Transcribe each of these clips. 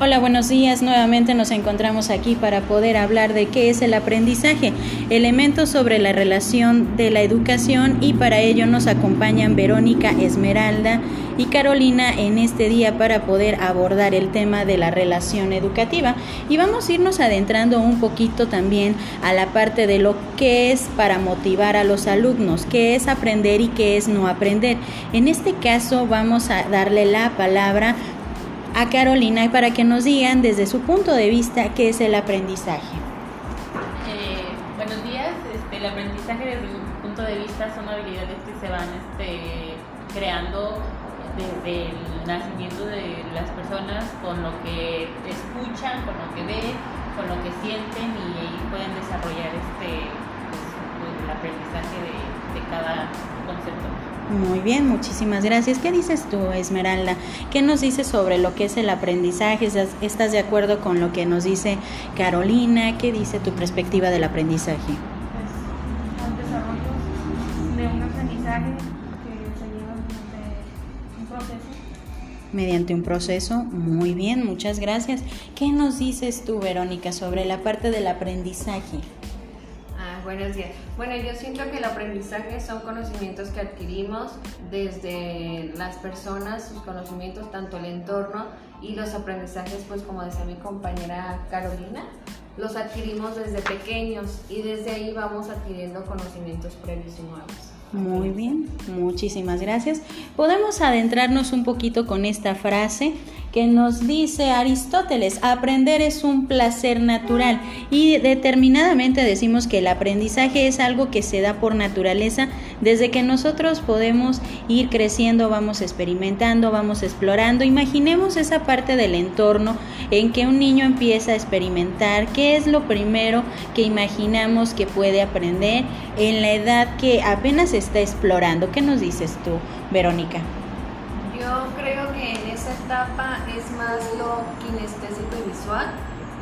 Hola, buenos días. Nuevamente nos encontramos aquí para poder hablar de qué es el aprendizaje, elementos sobre la relación de la educación y para ello nos acompañan Verónica Esmeralda y Carolina en este día para poder abordar el tema de la relación educativa y vamos a irnos adentrando un poquito también a la parte de lo que es para motivar a los alumnos, qué es aprender y qué es no aprender. En este caso vamos a darle la palabra a Carolina para que nos digan desde su punto de vista qué es el aprendizaje. Eh, buenos días, este, el aprendizaje desde mi punto de vista son habilidades que se van este, creando desde el nacimiento de las personas con lo que escuchan, con lo que ven, con lo que sienten y ahí pueden desarrollar este, pues, el aprendizaje de, de cada concepto. Muy bien, muchísimas gracias. ¿Qué dices tú, Esmeralda? ¿Qué nos dices sobre lo que es el aprendizaje? ¿Estás de acuerdo con lo que nos dice Carolina? ¿Qué dice tu perspectiva del aprendizaje? Pues, desarrollo de un aprendizaje que un proceso. Mediante un proceso, muy bien, muchas gracias. ¿Qué nos dices tú, Verónica, sobre la parte del aprendizaje? Buenos días. Bueno, yo siento que el aprendizaje son conocimientos que adquirimos desde las personas, sus conocimientos, tanto el entorno y los aprendizajes, pues como decía mi compañera Carolina, los adquirimos desde pequeños y desde ahí vamos adquiriendo conocimientos previos y nuevos. Muy bien, muchísimas gracias. Podemos adentrarnos un poquito con esta frase que nos dice Aristóteles, aprender es un placer natural y determinadamente decimos que el aprendizaje es algo que se da por naturaleza desde que nosotros podemos ir creciendo, vamos experimentando, vamos explorando. Imaginemos esa parte del entorno en que un niño empieza a experimentar, qué es lo primero que imaginamos que puede aprender en la edad que apenas está explorando. ¿Qué nos dices tú, Verónica? Yo creo que en esa etapa es más lo kinestésico y visual,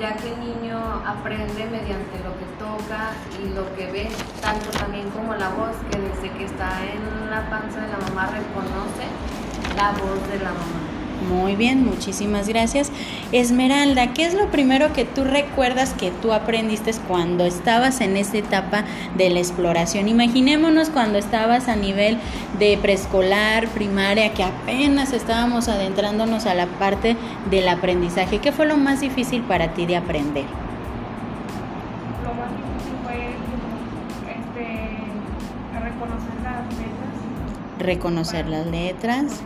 ya que el niño aprende mediante lo que toca y lo que ve, tanto también como la voz, que desde que está en la panza de la mamá reconoce la voz de la mamá. Muy bien, muchísimas gracias. Esmeralda, ¿qué es lo primero que tú recuerdas que tú aprendiste cuando estabas en esa etapa de la exploración? Imaginémonos cuando estabas a nivel de preescolar, primaria, que apenas estábamos adentrándonos a la parte del aprendizaje. ¿Qué fue lo más difícil para ti de aprender? Lo más difícil fue este, reconocer las letras. Reconocer las letras.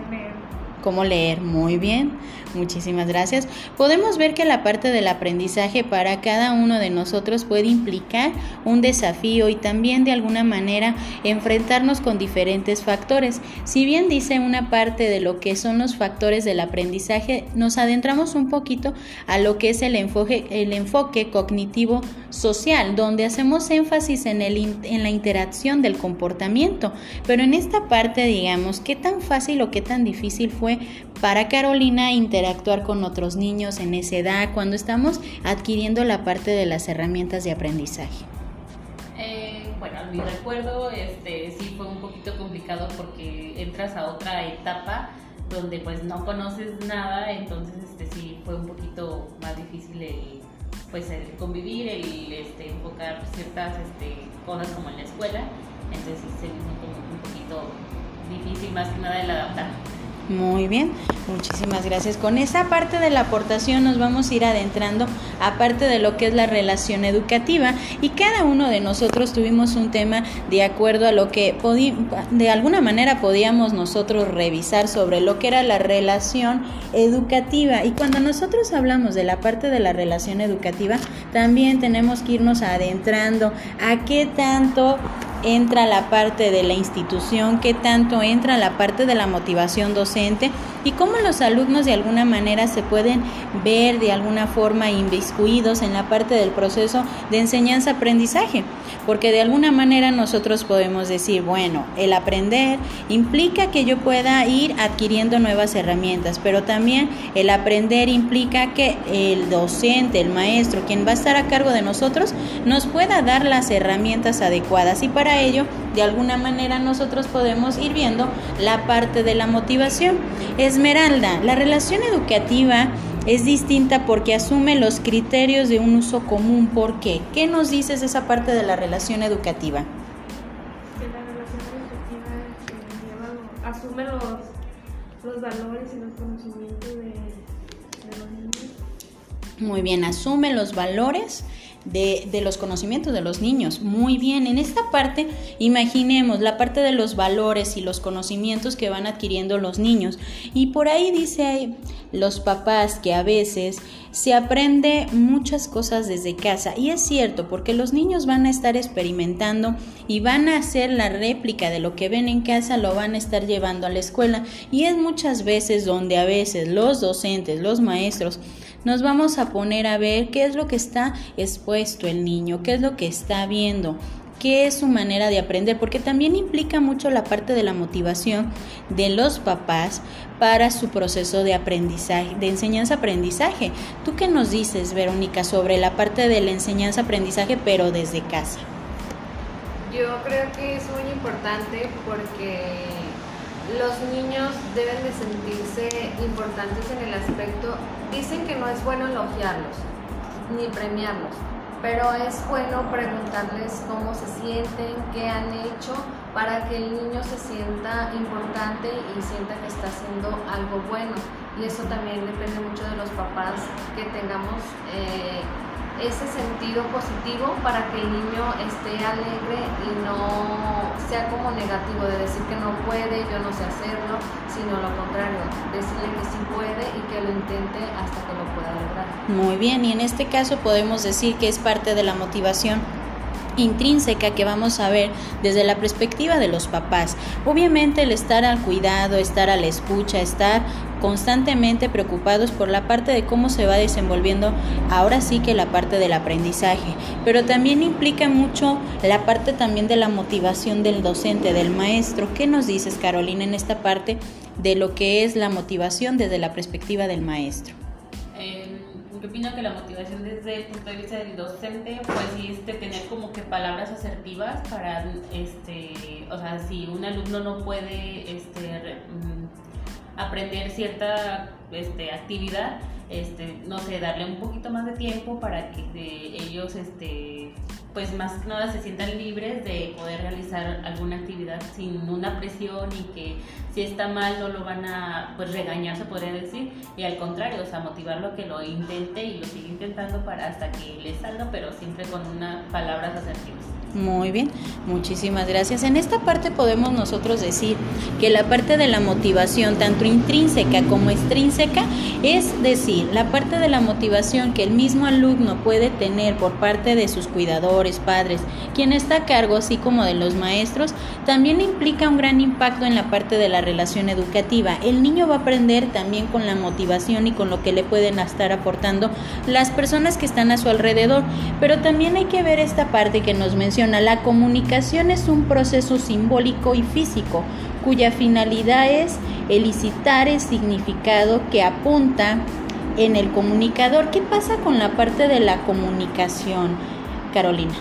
Cómo leer muy bien. Muchísimas gracias. Podemos ver que la parte del aprendizaje para cada uno de nosotros puede implicar un desafío y también de alguna manera enfrentarnos con diferentes factores. Si bien dice una parte de lo que son los factores del aprendizaje, nos adentramos un poquito a lo que es el enfoque, el enfoque cognitivo social, donde hacemos énfasis en, el, en la interacción del comportamiento. Pero en esta parte, digamos, ¿qué tan fácil o qué tan difícil fue para Carolina interactuar con otros niños en esa edad cuando estamos adquiriendo la parte de las herramientas de aprendizaje? Eh, bueno, mi recuerdo este, sí fue un poquito complicado porque entras a otra etapa donde pues no conoces nada, entonces este, sí fue un poquito más difícil el, pues, el convivir, el este, enfocar ciertas este, cosas como en la escuela, entonces sí se me hizo como un poquito difícil más que nada el adaptar. Muy bien, muchísimas gracias. Con esa parte de la aportación nos vamos a ir adentrando a parte de lo que es la relación educativa y cada uno de nosotros tuvimos un tema de acuerdo a lo que de alguna manera podíamos nosotros revisar sobre lo que era la relación educativa y cuando nosotros hablamos de la parte de la relación educativa también tenemos que irnos adentrando a qué tanto entra la parte de la institución, qué tanto entra la parte de la motivación docente y cómo los alumnos de alguna manera se pueden ver de alguna forma inviscuidos en la parte del proceso de enseñanza-aprendizaje. Porque de alguna manera nosotros podemos decir, bueno, el aprender implica que yo pueda ir adquiriendo nuevas herramientas, pero también el aprender implica que el docente, el maestro, quien va a estar a cargo de nosotros, nos pueda dar las herramientas adecuadas y para ello, de alguna manera nosotros podemos ir viendo la parte de la motivación. Esmeralda, la relación educativa es distinta porque asume los criterios de un uso común. ¿Por qué? ¿Qué nos dices de esa parte de la relación educativa? Que la relación educativa eh, lleva- asume los, los valores y los conocimientos de, de los niños. Muy bien, asume los valores de, los conocimientos de los niños. Muy bien, en esta parte imaginemos la parte de los valores y los conocimientos que van adquiriendo los niños. Y por ahí dice los papás que a veces se aprende muchas cosas desde casa. Y es cierto, porque los niños van a estar experimentando y van a hacer la réplica de lo que ven en casa, lo van a estar llevando a la escuela. Y es muchas veces donde a veces los docentes, los maestros, nos vamos a poner a ver qué es lo que está expuesto el niño, qué es lo que está viendo, qué es su manera de aprender, porque también implica mucho la parte de la motivación de los papás para su proceso de aprendizaje, de enseñanza-aprendizaje. ¿Tú qué nos dices, Verónica, sobre la parte de la enseñanza-aprendizaje, pero desde casa? Yo creo que es muy importante porque los niños deben de sentirse importantes en el aspecto, dicen que no es bueno elogiarlos ni premiarlos, pero es bueno preguntarles cómo se sienten, qué han hecho, para que el niño se sienta importante y sienta que está haciendo algo bueno. Y eso también depende mucho de los papás que tengamos eh, ese sentido positivo para que el niño esté alegre y no sea como negativo de decir que no puede, yo no sé hacerlo, sino lo contrario, decirle que sí puede y que lo intente hasta que lo pueda lograr. Muy bien, y en este caso podemos decir que es parte de la motivación intrínseca que vamos a ver desde la perspectiva de los papás. Obviamente el estar al cuidado, estar a la escucha, estar constantemente preocupados por la parte de cómo se va desenvolviendo ahora sí que la parte del aprendizaje, pero también implica mucho la parte también de la motivación del docente, del maestro. ¿Qué nos dices, Carolina, en esta parte de lo que es la motivación desde la perspectiva del maestro? yo opino que la motivación desde el punto de vista del docente, pues sí, este, tener como que palabras asertivas para, este, o sea, si un alumno no puede, este, aprender cierta, este, actividad, este, no sé, darle un poquito más de tiempo para que ellos, este, pues más que nada se sientan libres de poder realizar alguna actividad sin una presión y que si está mal no lo van a pues regañar se podría decir y al contrario, o sea, motivarlo a que lo intente y lo siga intentando para hasta que le salga, pero siempre con unas palabras asertivas. Muy bien, muchísimas gracias. En esta parte podemos nosotros decir que la parte de la motivación, tanto intrínseca como extrínseca, es decir, la parte de la motivación que el mismo alumno puede tener por parte de sus cuidadores, padres, quien está a cargo, así como de los maestros, también implica un gran impacto en la parte de la relación educativa. El niño va a aprender también con la motivación y con lo que le pueden estar aportando las personas que están a su alrededor, pero también hay que ver esta parte que nos menciona la comunicación es un proceso simbólico y físico cuya finalidad es elicitar el significado que apunta en el comunicador. ¿Qué pasa con la parte de la comunicación, Carolina?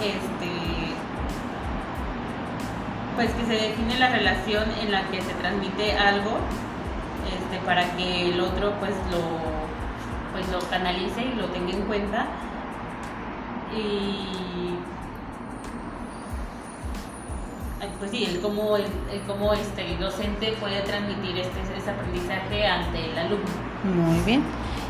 Este, pues que se define la relación en la que se transmite algo este, para que el otro pues lo pues lo canalice y lo tenga en cuenta y pues sí, el cómo, el, el cómo este, el docente puede transmitir este, ese aprendizaje ante el alumno. Muy bien.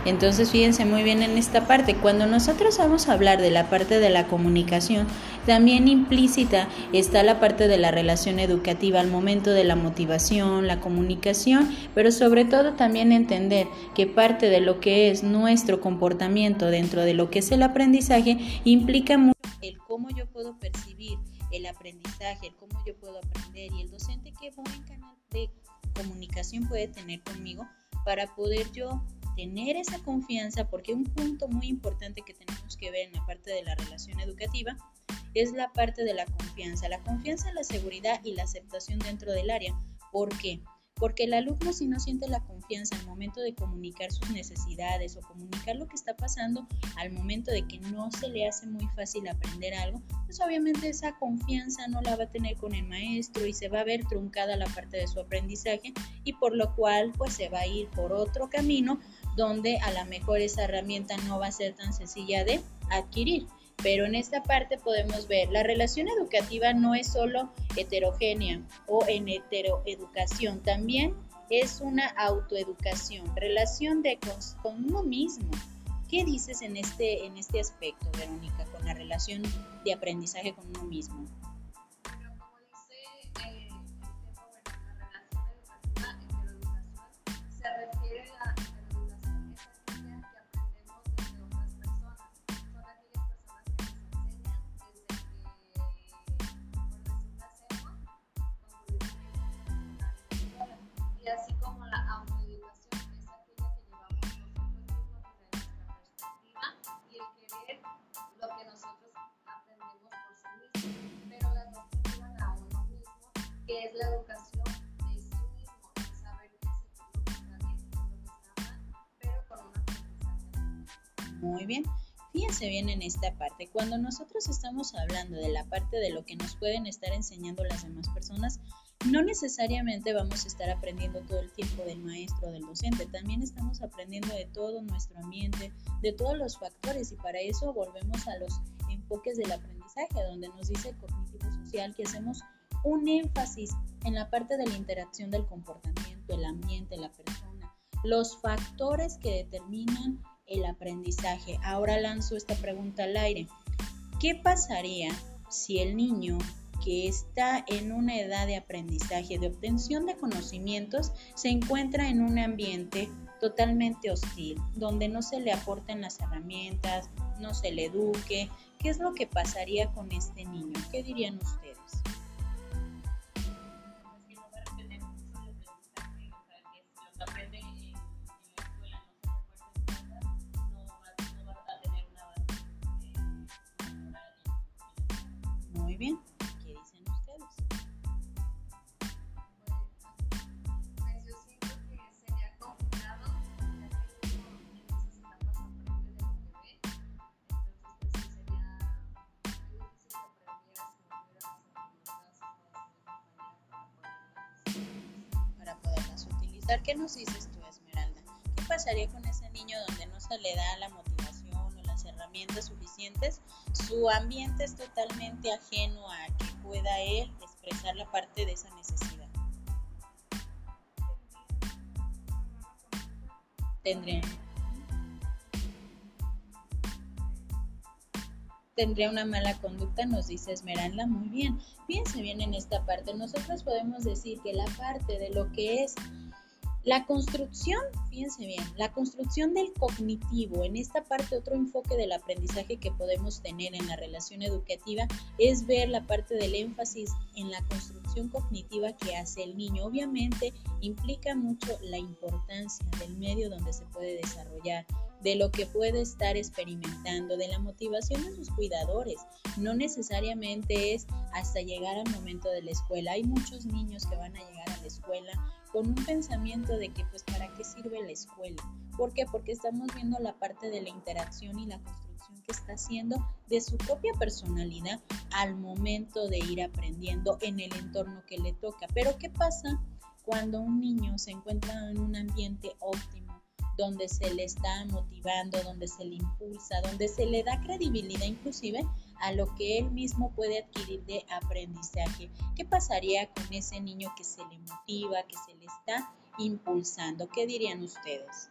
Entonces, fíjense muy bien en esta parte. Cuando nosotros vamos a hablar de la parte de la comunicación, también implícita está la parte de la relación educativa al momento de la motivación, la comunicación, pero sobre todo también entender que parte de lo que es nuestro comportamiento dentro de lo que es el aprendizaje implica mucho el cómo yo puedo percibir el aprendizaje, el cómo yo puedo aprender y el docente qué buen canal de comunicación puede tener conmigo para poder yo tener esa confianza, porque un punto muy importante que tenemos que ver en la parte de la relación educativa es la parte de la confianza. La confianza, la seguridad y la aceptación dentro del área. ¿Por qué? El alumno si no siente la confianza al momento de comunicar sus necesidades o comunicar lo que está pasando al momento de que no se le hace muy fácil aprender algo, pues obviamente esa confianza no la va a tener con el maestro y se va a ver truncada la parte de su aprendizaje y por lo cual pues se va a ir por otro camino donde a lo mejor esa herramienta no va a ser tan sencilla de adquirir. Pero en esta parte podemos ver, la relación educativa no es solo heterogénea o en heteroeducación, también es una autoeducación, relación de con, uno mismo. ¿Qué dices en este, en este aspecto, Verónica, con la relación de aprendizaje con uno mismo? Muy bien. Fíjense bien en esta parte. Cuando nosotros estamos hablando de la parte de lo que nos pueden estar enseñando las demás personas, no necesariamente vamos a estar aprendiendo todo el tiempo del maestro o del docente, también estamos aprendiendo de todo nuestro ambiente, de todos los factores y para eso volvemos a los enfoques del aprendizaje, donde nos dice el cognitivo social que hacemos un énfasis en la parte de la interacción del comportamiento, el ambiente, la persona, los factores que determinan el aprendizaje. Ahora lanzo esta pregunta al aire. ¿Qué pasaría si el niño que está en una edad de aprendizaje, de obtención de conocimientos, se encuentra en un ambiente totalmente hostil, donde no se le aporten las herramientas, no se le eduque? ¿Qué es lo que pasaría con este niño? ¿Qué dirían ustedes? ¿Qué nos dices tú, Esmeralda? ¿Qué pasaría con ese niño donde no se le da la motivación o las herramientas suficientes su ambiente es totalmente ajeno a que pueda él expresar la parte de esa necesidad. Tendría, tendría una mala conducta, nos dice Esmeralda, muy bien. Fíjense bien en esta parte. Nosotros podemos decir que la parte de lo que es la construcción, fíjense bien, la construcción del cognitivo, en esta parte otro enfoque del aprendizaje que podemos tener en la relación educativa es ver la parte del énfasis en la construcción cognitiva que hace el niño. Obviamente implica mucho la importancia del medio donde se puede desarrollar, de lo que puede estar experimentando, de la motivación de sus cuidadores. No necesariamente es hasta llegar al momento de la escuela. Hay muchos niños que van a llegar a la escuela con un pensamiento de que pues para qué sirve la escuela. ¿Por qué? Porque estamos viendo la parte de la interacción y la construcción que está haciendo de su propia personalidad al momento de ir aprendiendo en el entorno que le toca. Pero ¿qué pasa cuando un niño se encuentra en un ambiente óptimo? donde se le está motivando, donde se le impulsa, donde se le da credibilidad inclusive a lo que él mismo puede adquirir de aprendizaje. ¿Qué pasaría con ese niño que se le motiva, que se le está impulsando? ¿Qué dirían ustedes?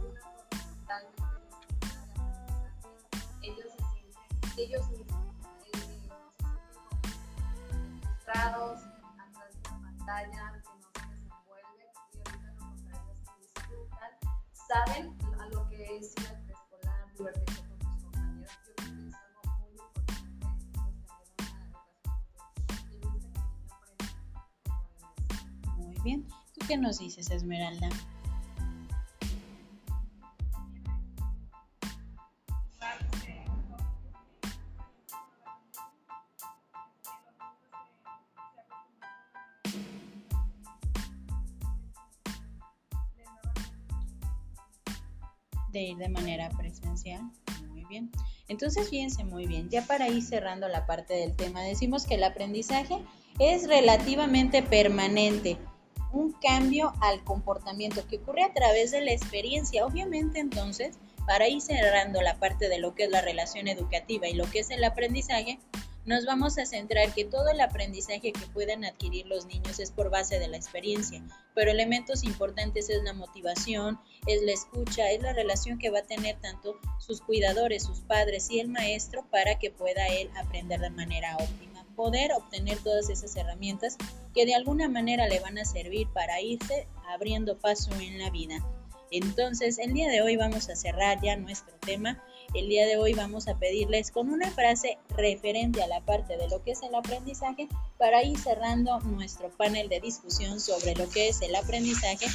sienten frustrados atrás de la pantalla, que no se desenvuelven y ahorita lo contrario es que disfrutan, saben a lo que es ir al preescolar, divertirse con sus compañeros. Yo creo que es algo muy importante pues, tener una educación ser. Muy bien. ¿Tú qué nos dices, Esmeralda? De ir de manera presencial. Muy bien. Entonces, fíjense muy bien. Ya para ir cerrando la parte del tema, decimos que el aprendizaje es relativamente permanente. Un cambio al comportamiento que ocurre a través de la experiencia. Obviamente, entonces, para ir cerrando la parte de lo que es la relación educativa y lo que es el aprendizaje, nos vamos a centrar que todo el aprendizaje que pueden adquirir los niños es por base de la experiencia, pero elementos importantes es la motivación, es la escucha, es la relación que va a tener tanto sus cuidadores, sus padres y el maestro para que pueda él aprender de manera óptima, poder obtener todas esas herramientas que de alguna manera le van a servir para irse abriendo paso en la vida. Entonces, el día de hoy vamos a cerrar ya nuestro tema el día de hoy vamos a pedirles con una frase referente a la parte de lo que es el aprendizaje para ir cerrando nuestro panel de discusión sobre lo que es el aprendizaje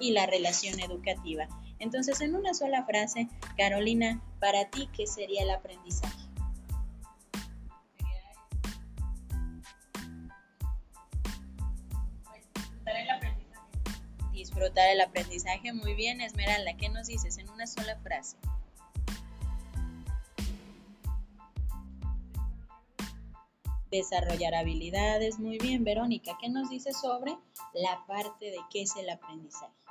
y la relación educativa. Entonces, en una sola frase, Carolina, para ti, ¿qué sería el aprendizaje? Disfrutar el aprendizaje, muy bien, Esmeralda, ¿qué nos dices en una sola frase? desarrollar habilidades. Muy bien, Verónica, ¿qué nos dice sobre la parte de qué es el aprendizaje?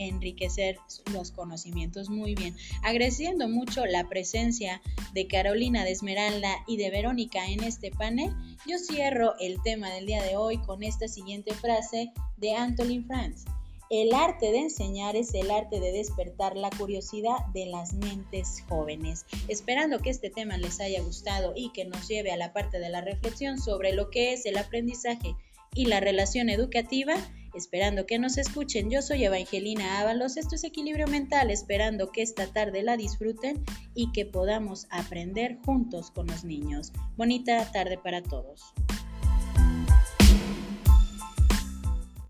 Enriquecer los conocimientos muy bien. Agradeciendo mucho la presencia de Carolina, de Esmeralda y de Verónica en este panel, yo cierro el tema del día de hoy con esta siguiente frase de Antolin Franz. El arte de enseñar es el arte de despertar la curiosidad de las mentes jóvenes. Esperando que este tema les haya gustado y que nos lleve a la parte de la reflexión sobre lo que es el aprendizaje y la relación educativa, esperando que nos escuchen. Yo soy Evangelina Ábalos, esto es Equilibrio Mental, esperando que esta tarde la disfruten y que podamos aprender juntos con los niños. Bonita tarde para todos.